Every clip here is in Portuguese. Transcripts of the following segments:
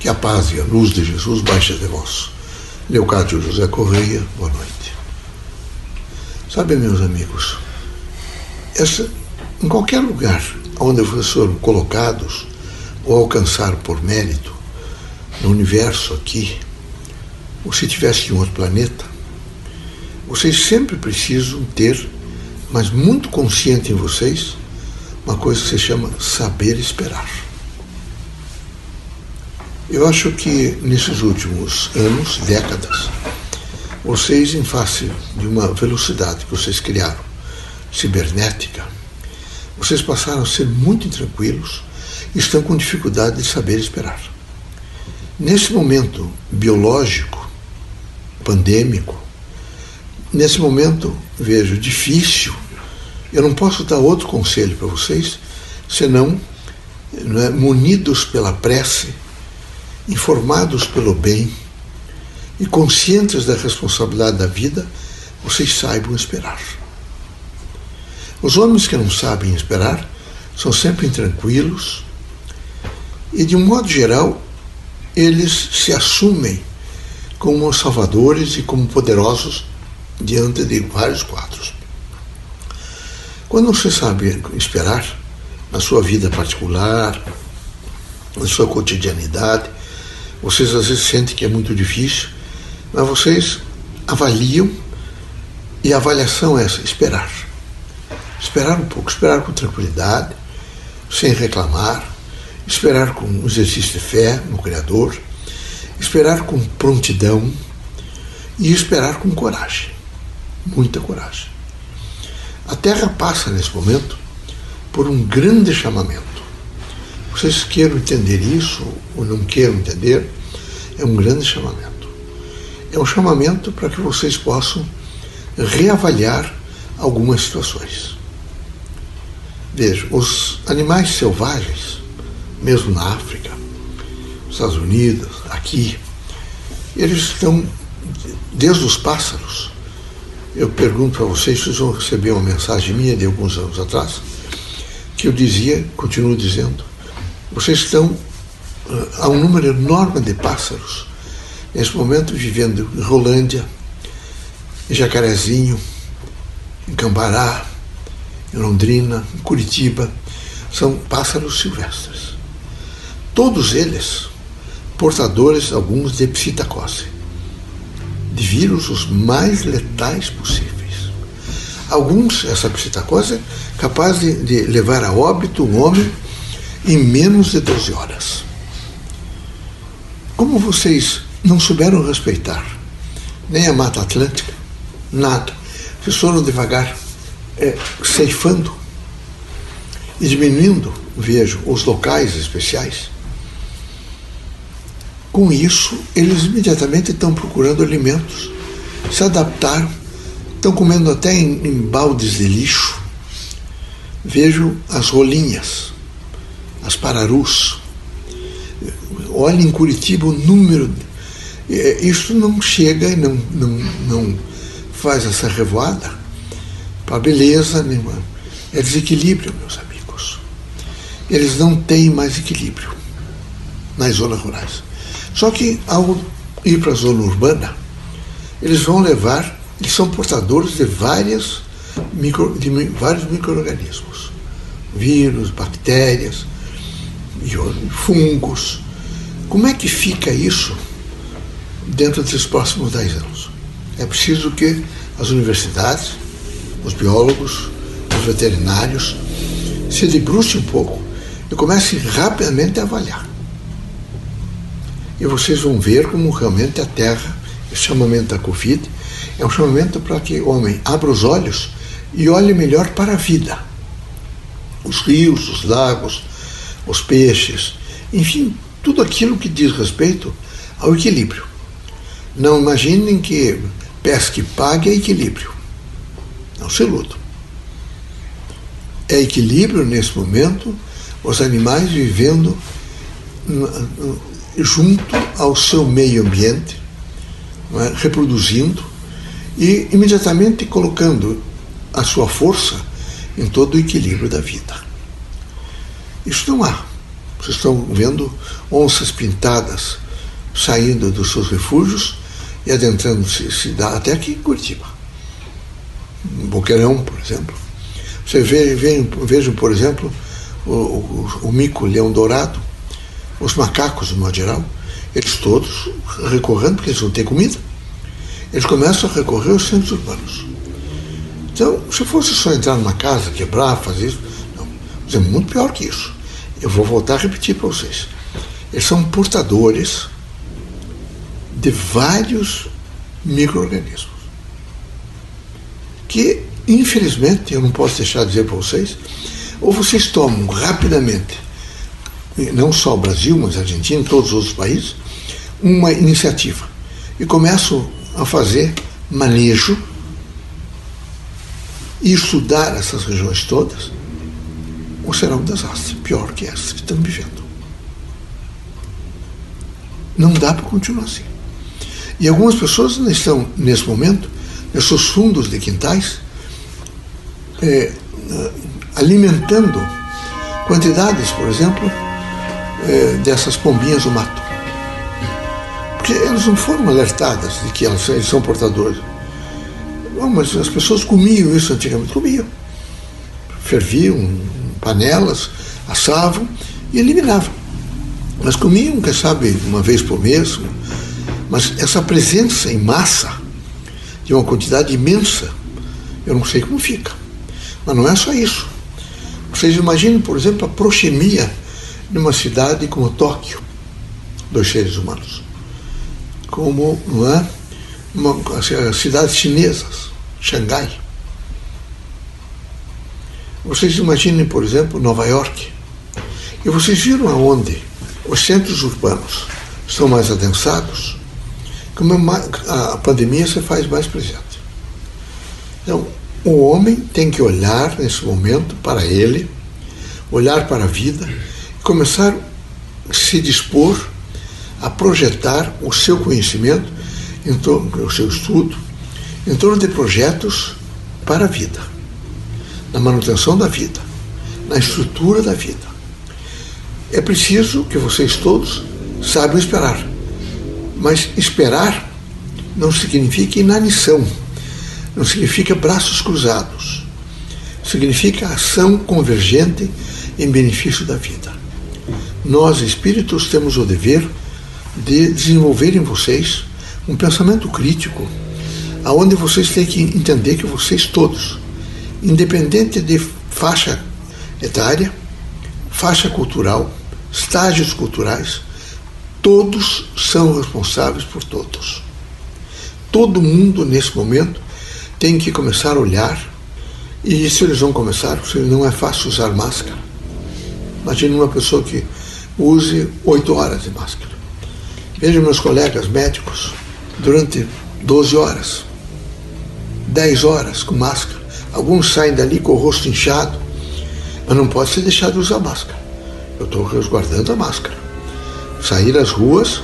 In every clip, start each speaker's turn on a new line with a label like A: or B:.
A: Que a paz e a luz de Jesus baixe de vós. Leocádio José Correia, boa noite. Sabe, meus amigos, essa, em qualquer lugar onde foram colocados ou alcançaram por mérito, no universo aqui, ou se tivesse em outro planeta, vocês sempre precisam ter, mas muito consciente em vocês, uma coisa que se chama saber esperar. Eu acho que nesses últimos anos, décadas, vocês, em face de uma velocidade que vocês criaram, cibernética, vocês passaram a ser muito intranquilos e estão com dificuldade de saber esperar. Nesse momento biológico, pandêmico, nesse momento, vejo, difícil, eu não posso dar outro conselho para vocês, senão, é, munidos pela prece, informados pelo bem e conscientes da responsabilidade da vida, vocês saibam esperar. Os homens que não sabem esperar são sempre intranquilos e, de um modo geral, eles se assumem como salvadores e como poderosos diante de vários quadros. Quando você sabe esperar na sua vida particular, na sua cotidianidade, vocês às vezes sentem que é muito difícil, mas vocês avaliam e a avaliação é essa, esperar. Esperar um pouco, esperar com tranquilidade, sem reclamar, esperar com um exercício de fé no Criador, esperar com prontidão e esperar com coragem muita coragem. A Terra passa nesse momento por um grande chamamento. Vocês queiram entender isso ou não queiram entender, é um grande chamamento. É um chamamento para que vocês possam reavaliar algumas situações. Veja, os animais selvagens, mesmo na África, nos Estados Unidos, aqui, eles estão, desde os pássaros, eu pergunto para vocês, vocês vão receber uma mensagem minha de alguns anos atrás, que eu dizia, continuo dizendo, vocês estão há um número enorme de pássaros nesse momento vivendo em Rolândia, em Jacarezinho, em Cambará, em Londrina, em Curitiba, são pássaros silvestres. Todos eles portadores, alguns, de psitacose de vírus os mais letais possíveis. Alguns, essa psitacose, capaz de, de levar a óbito um homem em menos de 12 horas. Como vocês não souberam respeitar nem a Mata Atlântica, nada. Vocês foram devagar é, ceifando e diminuindo, vejo, os locais especiais com isso, eles imediatamente estão procurando alimentos, se adaptaram, estão comendo até em, em baldes de lixo. Vejo as rolinhas, as pararus. Olha em Curitiba o número. É, isso não chega e não, não, não faz essa revoada para beleza nenhuma. É desequilíbrio, meus amigos. Eles não têm mais equilíbrio nas zonas rurais. Só que ao ir para a zona urbana, eles vão levar, eles são portadores de, várias micro, de vários micro-organismos, vírus, bactérias, fungos. Como é que fica isso dentro desses próximos 10 anos? É preciso que as universidades, os biólogos, os veterinários se debrucem um pouco e comecem rapidamente a avaliar e vocês vão ver como realmente a Terra, esse chamamento da Covid, é um chamamento para que o homem abra os olhos e olhe melhor para a vida. Os rios, os lagos, os peixes, enfim, tudo aquilo que diz respeito ao equilíbrio. Não imaginem que pesca e pague é equilíbrio. Não se iludam. É equilíbrio nesse momento os animais vivendo junto ao seu meio ambiente, é? reproduzindo e imediatamente colocando a sua força em todo o equilíbrio da vida. Isso não há. Vocês estão vendo onças pintadas saindo dos seus refúgios e adentrando-se até aqui em Curitiba. Boqueirão, por exemplo. Você vê, vejam, por exemplo, o, o, o mico leão dourado, os macacos, de modo geral, eles todos recorrendo, porque eles não têm comida, eles começam a recorrer aos centros urbanos. Então, se fosse só entrar numa casa, quebrar, fazer isso, é muito pior que isso. Eu vou voltar a repetir para vocês. Eles são portadores de vários micro-organismos que, infelizmente, eu não posso deixar de dizer para vocês, ou vocês tomam rapidamente, não só o Brasil, mas a Argentina, todos os outros países, uma iniciativa e começam a fazer manejo e estudar essas regiões todas, ou será um desastre pior que essa que estamos vivendo. Não dá para continuar assim. E algumas pessoas estão, nesse momento, nesses fundos de quintais, é, alimentando quantidades, por exemplo, é, dessas pombinhas do mato. Porque elas não foram alertadas de que elas são portadoras. Mas as pessoas comiam isso antigamente, comiam. Ferviam panelas, assavam e eliminavam. Mas comiam, quem sabe, uma vez por mês, mas essa presença em massa de uma quantidade imensa, eu não sei como fica. Mas não é só isso. Vocês imaginem, por exemplo, a proxemia numa cidade como Tóquio, dos seres humanos. Como, não é? Uma, as cidades chinesas, Xangai. Vocês imaginem, por exemplo, Nova York. E vocês viram aonde os centros urbanos são mais adensados? como a pandemia se faz mais presente. Então, o homem tem que olhar nesse momento para ele, olhar para a vida e começar a se dispor a projetar o seu conhecimento, em torno, o seu estudo, em torno de projetos para a vida, na manutenção da vida, na estrutura da vida. É preciso que vocês todos saibam esperar. Mas esperar não significa inanição, não significa braços cruzados. Significa ação convergente em benefício da vida. Nós, espíritos, temos o dever de desenvolver em vocês um pensamento crítico, aonde vocês têm que entender que vocês todos, independente de faixa etária, faixa cultural, estágios culturais, Todos são responsáveis por todos. Todo mundo, nesse momento, tem que começar a olhar. E isso eles vão começar, porque não é fácil usar máscara. Imagine uma pessoa que use oito horas de máscara. Veja meus colegas médicos durante 12 horas, 10 horas com máscara. Alguns saem dali com o rosto inchado, mas não pode ser deixado de usar máscara. Eu estou resguardando a máscara sair às ruas,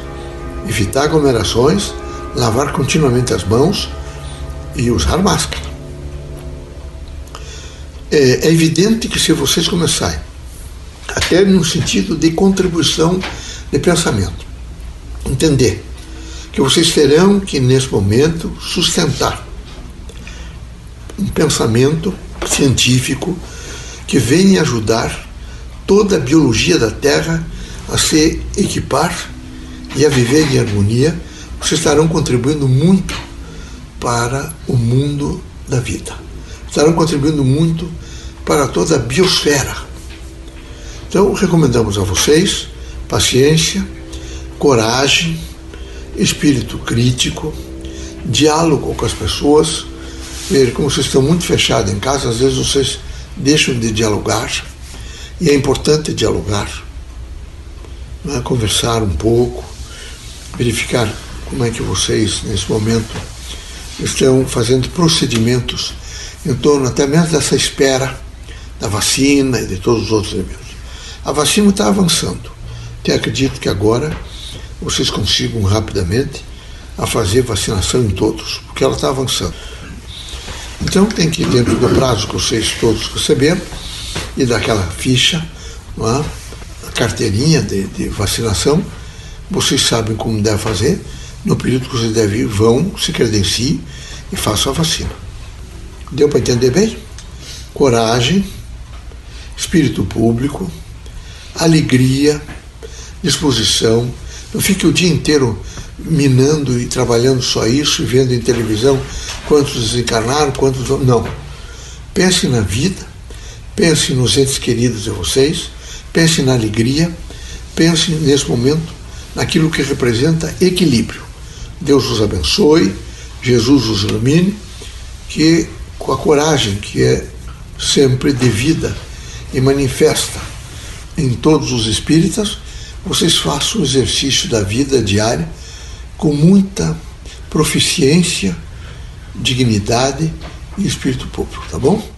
A: evitar aglomerações, lavar continuamente as mãos e usar máscara. É, é evidente que se vocês começarem, até no sentido de contribuição de pensamento, entender que vocês terão que, nesse momento, sustentar um pensamento científico que venha ajudar toda a biologia da Terra a se equipar e a viver em harmonia, vocês estarão contribuindo muito para o mundo da vida. Estarão contribuindo muito para toda a biosfera. Então, recomendamos a vocês paciência, coragem, espírito crítico, diálogo com as pessoas. Ver como vocês estão muito fechados em casa, às vezes vocês deixam de dialogar, e é importante dialogar né, conversar um pouco, verificar como é que vocês, nesse momento, estão fazendo procedimentos em torno até mesmo dessa espera da vacina e de todos os outros elementos. A vacina está avançando. Até acredito que agora vocês consigam rapidamente a fazer vacinação em todos, porque ela está avançando. Então tem que, dentro do prazo que vocês todos receberam, e daquela ficha, é? carteirinha de, de vacinação, vocês sabem como deve fazer, no período que vocês devem ir, vão, se credenciem e façam a vacina. Deu para entender bem? Coragem, espírito público, alegria, disposição. Não fique o dia inteiro minando e trabalhando só isso, vendo em televisão quantos desencarnaram, quantos não. Pense na vida, pense nos entes queridos de vocês, pense na alegria, pense nesse momento naquilo que representa equilíbrio. Deus os abençoe, Jesus os ilumine, que com a coragem que é sempre devida e manifesta em todos os espíritas, vocês façam o exercício da vida diária com muita proficiência, dignidade e espírito público, tá bom?